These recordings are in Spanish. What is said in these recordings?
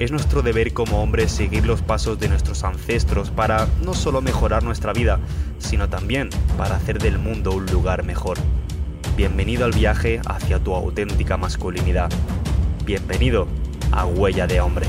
es nuestro deber como hombres seguir los pasos de nuestros ancestros para no solo mejorar nuestra vida, sino también para hacer del mundo un lugar mejor. Bienvenido al viaje hacia tu auténtica masculinidad. Bienvenido a Huella de Hombre.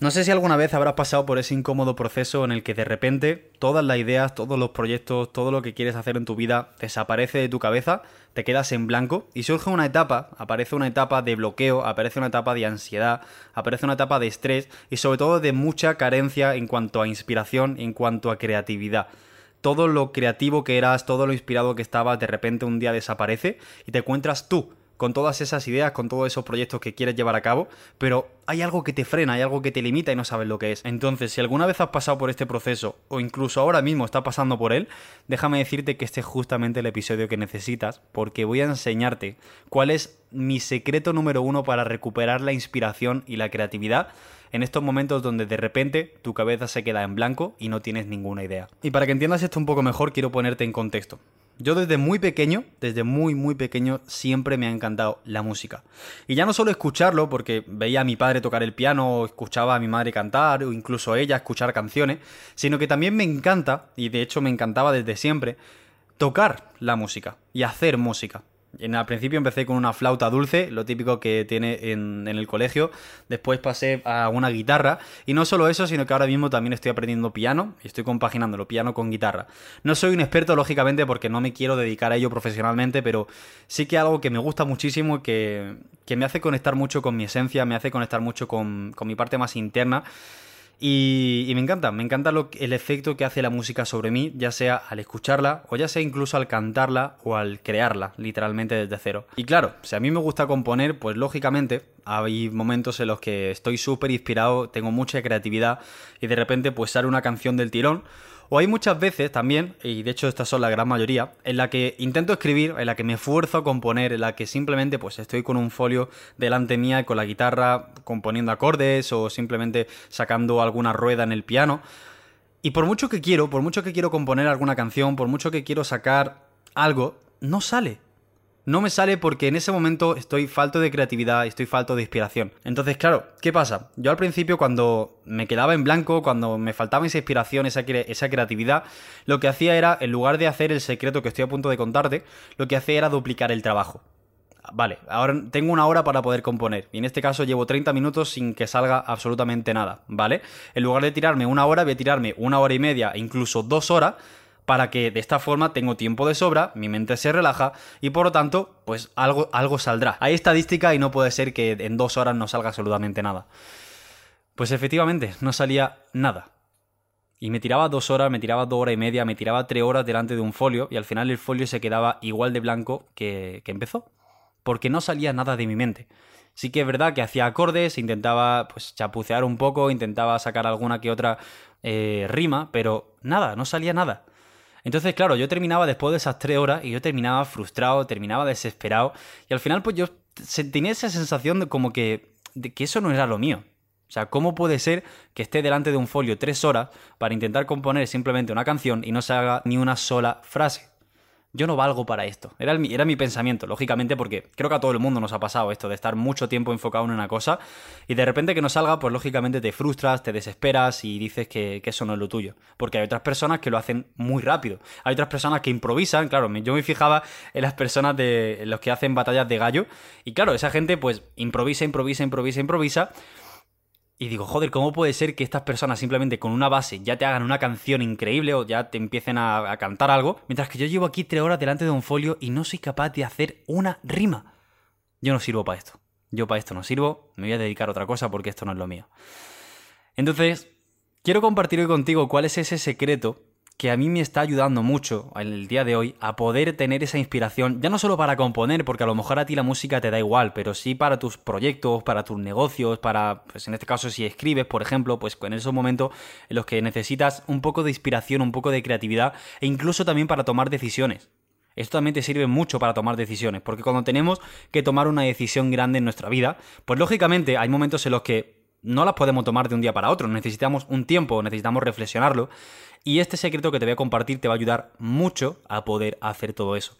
No sé si alguna vez habrás pasado por ese incómodo proceso en el que de repente todas las ideas, todos los proyectos, todo lo que quieres hacer en tu vida desaparece de tu cabeza, te quedas en blanco y surge una etapa, aparece una etapa de bloqueo, aparece una etapa de ansiedad, aparece una etapa de estrés y sobre todo de mucha carencia en cuanto a inspiración, en cuanto a creatividad. Todo lo creativo que eras, todo lo inspirado que estabas, de repente un día desaparece y te encuentras tú con todas esas ideas, con todos esos proyectos que quieres llevar a cabo, pero hay algo que te frena, hay algo que te limita y no sabes lo que es. Entonces, si alguna vez has pasado por este proceso o incluso ahora mismo estás pasando por él, déjame decirte que este es justamente el episodio que necesitas porque voy a enseñarte cuál es mi secreto número uno para recuperar la inspiración y la creatividad en estos momentos donde de repente tu cabeza se queda en blanco y no tienes ninguna idea. Y para que entiendas esto un poco mejor, quiero ponerte en contexto. Yo desde muy pequeño, desde muy muy pequeño, siempre me ha encantado la música. Y ya no solo escucharlo, porque veía a mi padre tocar el piano, o escuchaba a mi madre cantar, o incluso ella escuchar canciones, sino que también me encanta, y de hecho me encantaba desde siempre, tocar la música y hacer música. En, al principio empecé con una flauta dulce, lo típico que tiene en, el colegio. Después pasé a una guitarra. Y no solo eso, sino que ahora mismo también estoy aprendiendo piano y estoy compaginándolo, piano con guitarra. No soy un experto, lógicamente, porque no me quiero dedicar a ello profesionalmente, pero sí que algo que me gusta muchísimo que, que me hace conectar mucho con mi esencia, me hace conectar mucho con, con mi parte más interna. Y, me encanta, me encanta lo, el efecto que hace la música sobre mí, ya sea al escucharla o ya sea incluso al cantarla o al crearla, literalmente desde cero. Y claro, si a mí me gusta componer, pues lógicamente hay momentos en los que estoy súper inspirado, tengo mucha creatividad y de repente pues sale una canción del tirón o hay muchas veces también, y de hecho estas son la gran mayoría, en la que intento escribir, en la que me esfuerzo a componer, en la que simplemente pues estoy con un folio delante mía con la guitarra componiendo acordes o simplemente sacando alguna rueda en el piano. Y por mucho que quiero, por mucho que quiero componer alguna canción, por mucho que quiero sacar algo, no sale no me sale porque en ese momento estoy falto de creatividad, estoy falto de inspiración. Entonces, claro, ¿qué pasa? Yo al principio cuando me quedaba en blanco, cuando me faltaba esa inspiración, esa, esa creatividad, lo que hacía era, en lugar de hacer el secreto que estoy a punto de contarte, lo que hacía era duplicar el trabajo. Vale, ahora tengo una hora para poder componer. Y en este caso llevo 30 minutos sin que salga absolutamente nada, ¿vale? En lugar de tirarme una hora, voy a tirarme una hora y media, incluso dos horas, para que de esta forma tengo tiempo de sobra, mi mente se relaja y por lo tanto, pues algo, algo saldrá. Hay estadística y no puede ser que en dos horas no salga absolutamente nada. Pues efectivamente, no salía nada. Y me tiraba dos horas, me tiraba dos horas y media, me tiraba tres horas delante de un folio y al final el folio se quedaba igual de blanco que, que empezó. Porque no salía nada de mi mente. Sí que es verdad que hacía acordes, intentaba pues chapucear un poco, intentaba sacar alguna que otra eh, rima, pero nada, no salía nada. Entonces, claro, yo terminaba después de esas tres horas y yo terminaba frustrado, terminaba desesperado y al final pues yo tenía esa sensación de como que, que eso no era lo mío. O sea, ¿cómo puede ser que esté delante de un folio tres horas para intentar componer simplemente una canción y no se haga ni una sola frase? Yo no valgo para esto. Era, era, mi pensamiento, lógicamente, porque creo que a todo el mundo nos ha pasado esto de estar mucho tiempo enfocado en una cosa y de repente que no salga, pues lógicamente te frustras, te desesperas y dices que, eso no es lo tuyo. Porque hay otras personas que lo hacen muy rápido. Hay otras personas que improvisan, claro, yo me fijaba en las personas de los que hacen batallas de gallo y claro, esa gente pues improvisa, improvisa, improvisa, improvisa y digo, joder, ¿cómo puede ser que estas personas simplemente con una base ya te hagan una canción increíble o ya te empiecen a, cantar algo? Mientras que yo llevo aquí tres horas delante de un folio y no soy capaz de hacer una rima. Yo no sirvo para esto. Yo para esto no sirvo, me voy a dedicar a otra cosa porque esto no es lo mío. Entonces, quiero compartir hoy contigo cuál es ese secreto que a mí me está ayudando mucho en el día de hoy a poder tener esa inspiración, ya no solo para componer, porque a lo mejor a ti la música te da igual, pero sí para tus proyectos, para tus negocios, para, pues en este caso si escribes, por ejemplo, pues en esos momentos en los que necesitas un poco de inspiración, un poco de creatividad e incluso también para tomar decisiones. Esto también te sirve mucho para tomar decisiones, porque cuando tenemos que tomar una decisión grande en nuestra vida, pues lógicamente hay momentos en los que no las podemos tomar de un día para otro, necesitamos un tiempo, necesitamos reflexionarlo, y este secreto que te voy a compartir te va a ayudar mucho a poder hacer todo eso.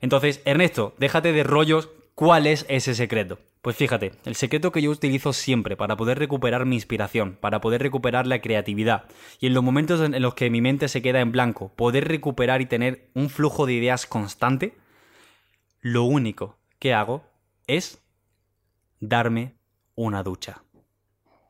Entonces, Ernesto, déjate de rollos, ¿cuál es ese secreto? Pues fíjate, el secreto que yo utilizo siempre para poder recuperar mi inspiración, para poder recuperar la creatividad y en los momentos en los que mi mente se queda en blanco, poder recuperar y tener un flujo de ideas constante, lo único que hago es darme una ducha.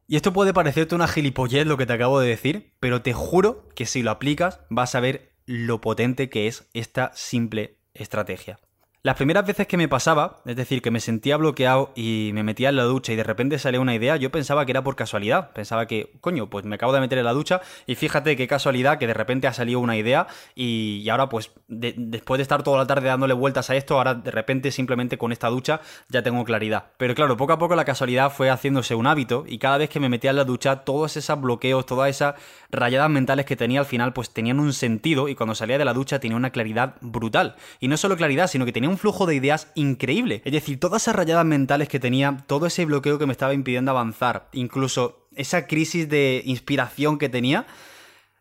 Y esto puede parecerte una gilipollez lo que te acabo de decir, pero te juro que si lo aplicas vas a ver lo potente que es esta simple estrategia. Las primeras veces que me pasaba, es decir, que me sentía bloqueado y me metía en la ducha y de repente salía una idea, yo pensaba que era por casualidad. Pensaba que, coño, pues me acabo de meter en la ducha y fíjate qué casualidad que de repente ha salido una idea y, ahora pues después de estar toda la tarde dándole vueltas a esto, ahora de repente simplemente con esta ducha ya tengo claridad. Pero claro, poco a poco la casualidad fue haciéndose un hábito y cada vez que me metía en la ducha, todos esos bloqueos, todas esas rayadas mentales que tenía al final pues tenían un sentido y cuando salía de la ducha tenía una claridad brutal. Y no solo claridad, sino que tenía un un flujo de ideas increíble. Es decir, todas esas rayadas mentales que tenía, todo ese bloqueo que me estaba impidiendo avanzar, incluso esa crisis de inspiración que tenía,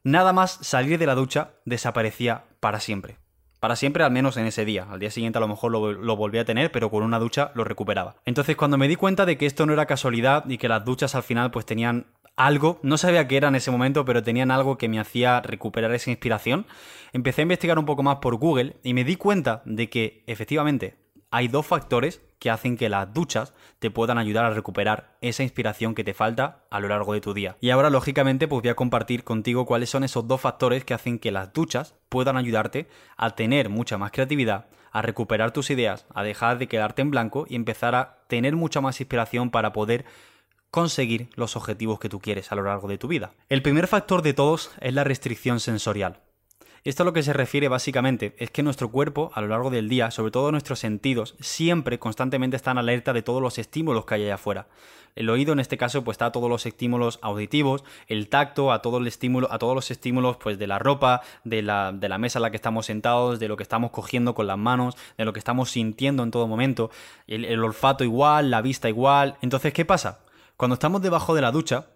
nada más salir de la ducha desaparecía para siempre. Para siempre, al menos en ese día. Al día siguiente a lo mejor lo, lo, volví a tener, pero con una ducha lo recuperaba. Entonces, cuando me di cuenta de que esto no era casualidad y que las duchas al final pues tenían algo, no sabía qué era en ese momento, pero tenían algo que me hacía recuperar esa inspiración. Empecé a investigar un poco más por Google y me di cuenta de que efectivamente hay dos factores que hacen que las duchas te puedan ayudar a recuperar esa inspiración que te falta a lo largo de tu día. Y ahora, lógicamente, pues voy a compartir contigo cuáles son esos dos factores que hacen que las duchas puedan ayudarte a tener mucha más creatividad, a recuperar tus ideas, a dejar de quedarte en blanco y empezar a tener mucha más inspiración para poder conseguir los objetivos que tú quieres a lo largo de tu vida. El primer factor de todos es la restricción sensorial. Esto a lo que se refiere básicamente es que nuestro cuerpo a lo largo del día, sobre todo nuestros sentidos, siempre constantemente están alerta de todos los estímulos que hay allá afuera. El oído en este caso pues está a todos los estímulos auditivos, el tacto a todo el estímulo, a todos los estímulos pues de la ropa, de la, de la mesa en la que estamos sentados, de lo que estamos cogiendo con las manos, de lo que estamos sintiendo en todo momento, el olfato igual, la vista igual. Entonces, ¿qué pasa? Cuando estamos debajo de la ducha,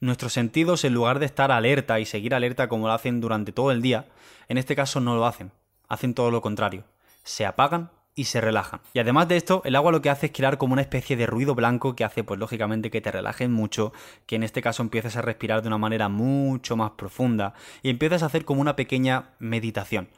nuestros sentidos, en lugar de estar alerta y seguir alerta como lo hacen durante todo el día, en este caso no lo hacen. Hacen todo lo contrario. Se apagan y se relajan. Y además de esto, el agua lo que hace es crear como una especie de ruido blanco que hace, pues lógicamente, que te relajes mucho, que en este caso empieces a respirar de una manera mucho más profunda y empiezas a hacer como una pequeña meditación.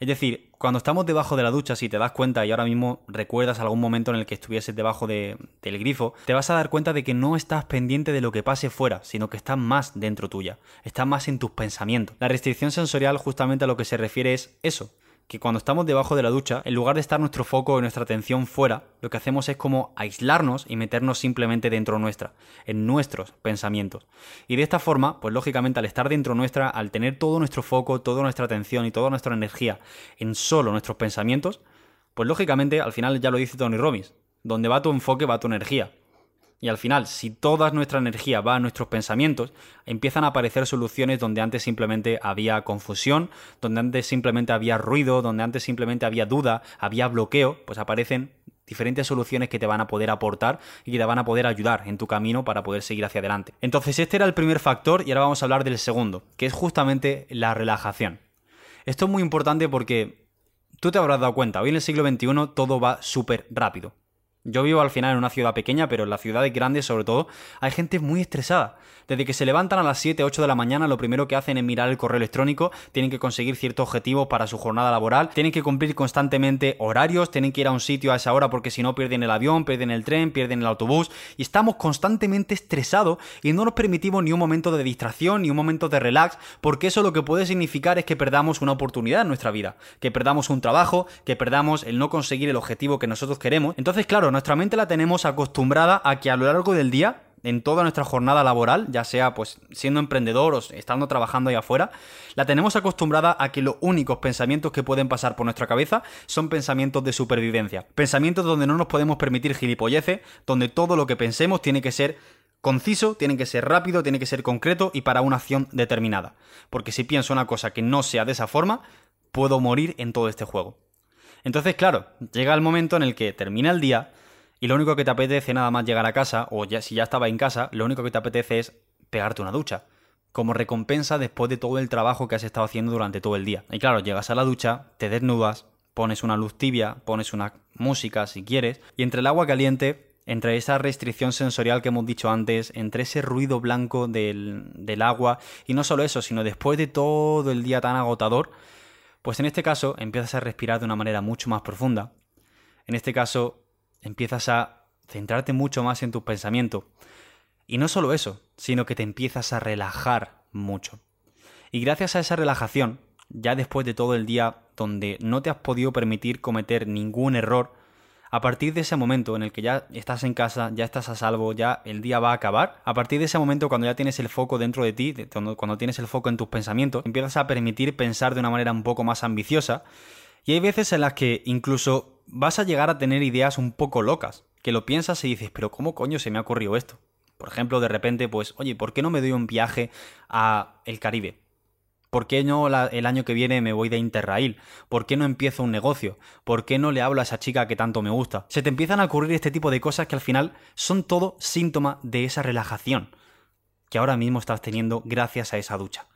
Es decir, cuando estamos debajo de la ducha, si te das cuenta y ahora mismo recuerdas algún momento en el que estuvieses debajo del grifo, te vas a dar cuenta de que no estás pendiente de lo que pase fuera, sino que estás más dentro tuya, estás más en tus pensamientos. La restricción sensorial justamente a lo que se refiere es eso, que cuando estamos debajo de la ducha, en lugar de estar nuestro foco y nuestra atención fuera, lo que hacemos es como aislarnos y meternos simplemente dentro nuestra, en nuestros pensamientos. Y de esta forma, pues lógicamente al estar dentro nuestra, al tener todo nuestro foco, toda nuestra atención y toda nuestra energía en solo nuestros pensamientos, pues lógicamente al final ya lo dice Tony Robbins, donde va tu enfoque va tu energía. Y al final, si toda nuestra energía va a nuestros pensamientos, empiezan a aparecer soluciones donde antes simplemente había confusión, donde antes simplemente había ruido, donde antes simplemente había duda, había bloqueo, pues aparecen diferentes soluciones que te van a poder aportar y que te van a poder ayudar en tu camino para poder seguir hacia adelante. Entonces este era el primer factor y ahora vamos a hablar del segundo, que es justamente la relajación. Esto es muy importante porque tú te habrás dado cuenta, hoy en el siglo XXI todo va súper rápido. Yo vivo al final en una ciudad pequeña, pero en las ciudades grandes sobre todo hay gente muy estresada. Desde que se levantan a las 7, 8 de la mañana, lo primero que hacen es mirar el correo electrónico, tienen que conseguir ciertos objetivos para su jornada laboral, tienen que cumplir constantemente horarios, tienen que ir a un sitio a esa hora porque si no pierden el avión, pierden el tren, pierden el autobús y estamos constantemente estresados y no nos permitimos ni un momento de distracción ni un momento de relax porque eso lo que puede significar es que perdamos una oportunidad en nuestra vida, que perdamos un trabajo, que perdamos el no conseguir el objetivo que nosotros queremos. Entonces, claro, nuestra mente la tenemos acostumbrada a que a lo largo del día en toda nuestra jornada laboral, ya sea pues siendo emprendedor o estando trabajando ahí afuera, la tenemos acostumbrada a que los únicos pensamientos que pueden pasar por nuestra cabeza son pensamientos de supervivencia. Pensamientos donde no nos podemos permitir gilipolleces, donde todo lo que pensemos tiene que ser conciso, tiene que ser rápido, tiene que ser concreto y para una acción determinada. Porque si pienso una cosa que no sea de esa forma, puedo morir en todo este juego. Entonces, claro, llega el momento en el que termina el día y lo único que te apetece nada más llegar a casa, o ya, si ya estaba en casa, lo único que te apetece es pegarte una ducha. Como recompensa después de todo el trabajo que has estado haciendo durante todo el día. Y claro, llegas a la ducha, te desnudas, pones una luz tibia, pones una música si quieres, y entre el agua caliente, entre esa restricción sensorial que hemos dicho antes, entre ese ruido blanco del, del agua, y no solo eso, sino después de todo el día tan agotador, pues en este caso empiezas a respirar de una manera mucho más profunda. En este caso empiezas a centrarte mucho más en tus pensamientos. Y no solo eso, sino que te empiezas a relajar mucho. Y gracias a esa relajación, ya después de todo el día donde no te has podido permitir cometer ningún error, a partir de ese momento en el que ya estás en casa, ya estás a salvo, ya el día va a acabar, a partir de ese momento cuando ya tienes el foco dentro de ti, cuando, tienes el foco en tus pensamientos, empiezas a permitir pensar de una manera un poco más ambiciosa. Y hay veces en las que incluso vas a llegar a tener ideas un poco locas, que lo piensas y dices, pero ¿cómo coño se me ha ocurrido esto? Por ejemplo, de repente, pues, oye, ¿por qué no me doy un viaje a el Caribe? ¿Por qué no el año que viene me voy de Interrail? ¿Por qué no empiezo un negocio? ¿Por qué no le hablo a esa chica que tanto me gusta? Se te empiezan a ocurrir este tipo de cosas que al final son todo síntoma de esa relajación que ahora mismo estás teniendo gracias a esa ducha.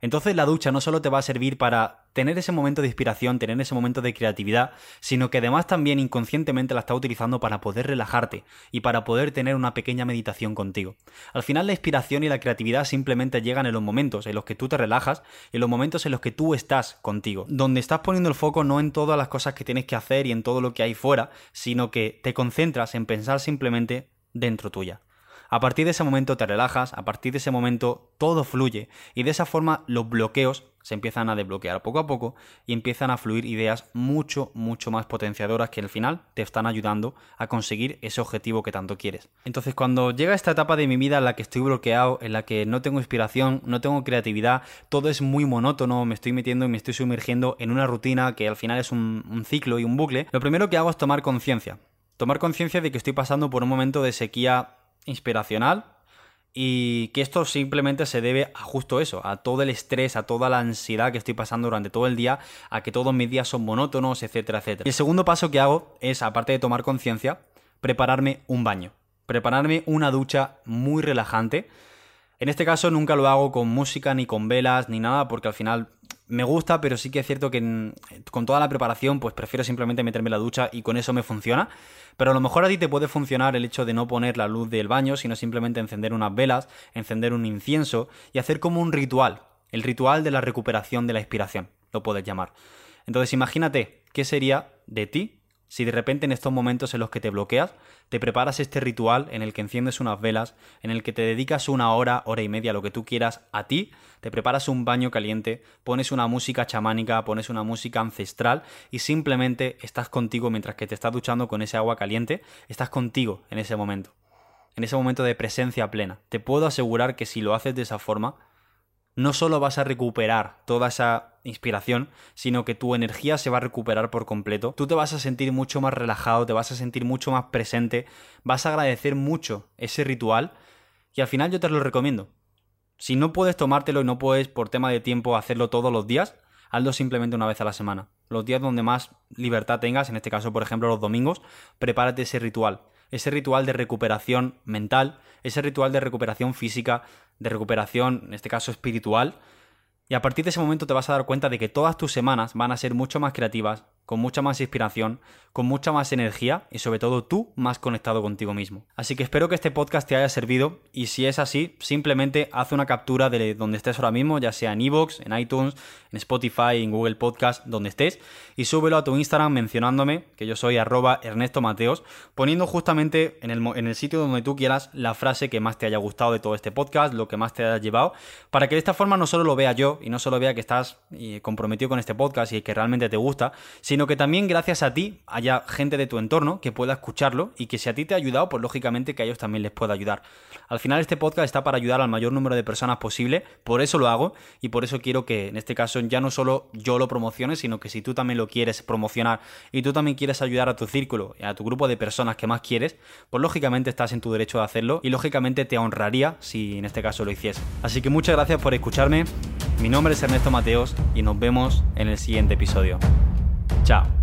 Entonces la ducha no solo te va a servir para tener ese momento de inspiración, tener ese momento de creatividad, sino que además también inconscientemente la estás utilizando para poder relajarte y para poder tener una pequeña meditación contigo. Al final la inspiración y la creatividad simplemente llegan en los momentos en los que tú te relajas, en los momentos en los que tú estás contigo, donde estás poniendo el foco no en todas las cosas que tienes que hacer y en todo lo que hay fuera, sino que te concentras en pensar simplemente dentro tuya. A partir de ese momento te relajas, a partir de ese momento todo fluye y de esa forma los bloqueos se empiezan a desbloquear poco a poco y empiezan a fluir ideas mucho, mucho más potenciadoras que al final te están ayudando a conseguir ese objetivo que tanto quieres. Entonces cuando llega esta etapa de mi vida en la que estoy bloqueado, en la que no tengo inspiración, no tengo creatividad, todo es muy monótono, me estoy metiendo y me estoy sumergiendo en una rutina que al final es un, un ciclo y un bucle, lo primero que hago es tomar conciencia. Tomar conciencia de que estoy pasando por un momento de sequía inspiracional y que esto simplemente se debe a justo eso, a todo el estrés, a toda la ansiedad que estoy pasando durante todo el día, a que todos mis días son monótonos, etcétera, etcétera. Y el segundo paso que hago es, aparte de tomar conciencia, prepararme un baño, prepararme una ducha muy relajante. En este caso nunca lo hago con música, ni con velas, ni nada, porque al final me gusta, pero sí que es cierto que con toda la preparación, pues prefiero simplemente meterme la ducha y con eso me funciona. Pero a lo mejor a ti te puede funcionar el hecho de no poner la luz del baño, sino simplemente encender unas velas, encender un incienso y hacer como un ritual. El ritual de la recuperación de la inspiración, lo puedes llamar. Entonces imagínate qué sería de ti si de repente en estos momentos en los que te bloqueas, te preparas este ritual en el que enciendes unas velas, en el que te dedicas una hora, hora y media, lo que tú quieras, a ti, te preparas un baño caliente, pones una música chamánica, pones una música ancestral y simplemente estás contigo mientras que te estás duchando con ese agua caliente, estás contigo en ese momento, en ese momento de presencia plena. Te puedo asegurar que si lo haces de esa forma, no solo vas a recuperar toda esa inspiración, sino que tu energía se va a recuperar por completo. Tú te vas a sentir mucho más relajado, te vas a sentir mucho más presente, vas a agradecer mucho ese ritual y al final yo te lo recomiendo. Si no puedes tomártelo y no puedes por tema de tiempo hacerlo todos los días, hazlo simplemente una vez a la semana. Los días donde más libertad tengas, en este caso por ejemplo los domingos, prepárate ese ritual ese ritual de recuperación mental, ese ritual de recuperación física, de recuperación, en este caso espiritual. Y a partir de ese momento te vas a dar cuenta de que todas tus semanas van a ser mucho más creativas, con mucha más inspiración, con mucha más energía y sobre todo tú más conectado contigo mismo. Así que espero que este podcast te haya servido y si es así, simplemente haz una captura de donde estés ahora mismo, ya sea en iVoox, en iTunes, en Spotify, en Google Podcast, donde estés, y súbelo a tu Instagram mencionándome que yo soy arroba Ernesto Mateos, poniendo justamente en el, en el sitio donde tú quieras la frase que más te haya gustado de todo este podcast, lo que más te haya llevado, para que de esta forma no solo lo vea yo y no solo vea que estás eh, comprometido con este podcast y que realmente te gusta, sino sino que también gracias a ti haya gente de tu entorno que pueda escucharlo y que si a ti te ha ayudado, pues lógicamente que a ellos también les pueda ayudar. Al final este podcast está para ayudar al mayor número de personas posible, por eso lo hago y por eso quiero que en este caso ya no solo yo lo promocione, sino que si tú también lo quieres promocionar y tú también quieres ayudar a tu círculo, a tu grupo de personas que más quieres, pues lógicamente estás en tu derecho de hacerlo y lógicamente te honraría si en este caso lo hiciese. Así que muchas gracias por escucharme, mi nombre es Ernesto Mateos y nos vemos en el siguiente episodio. Ciao.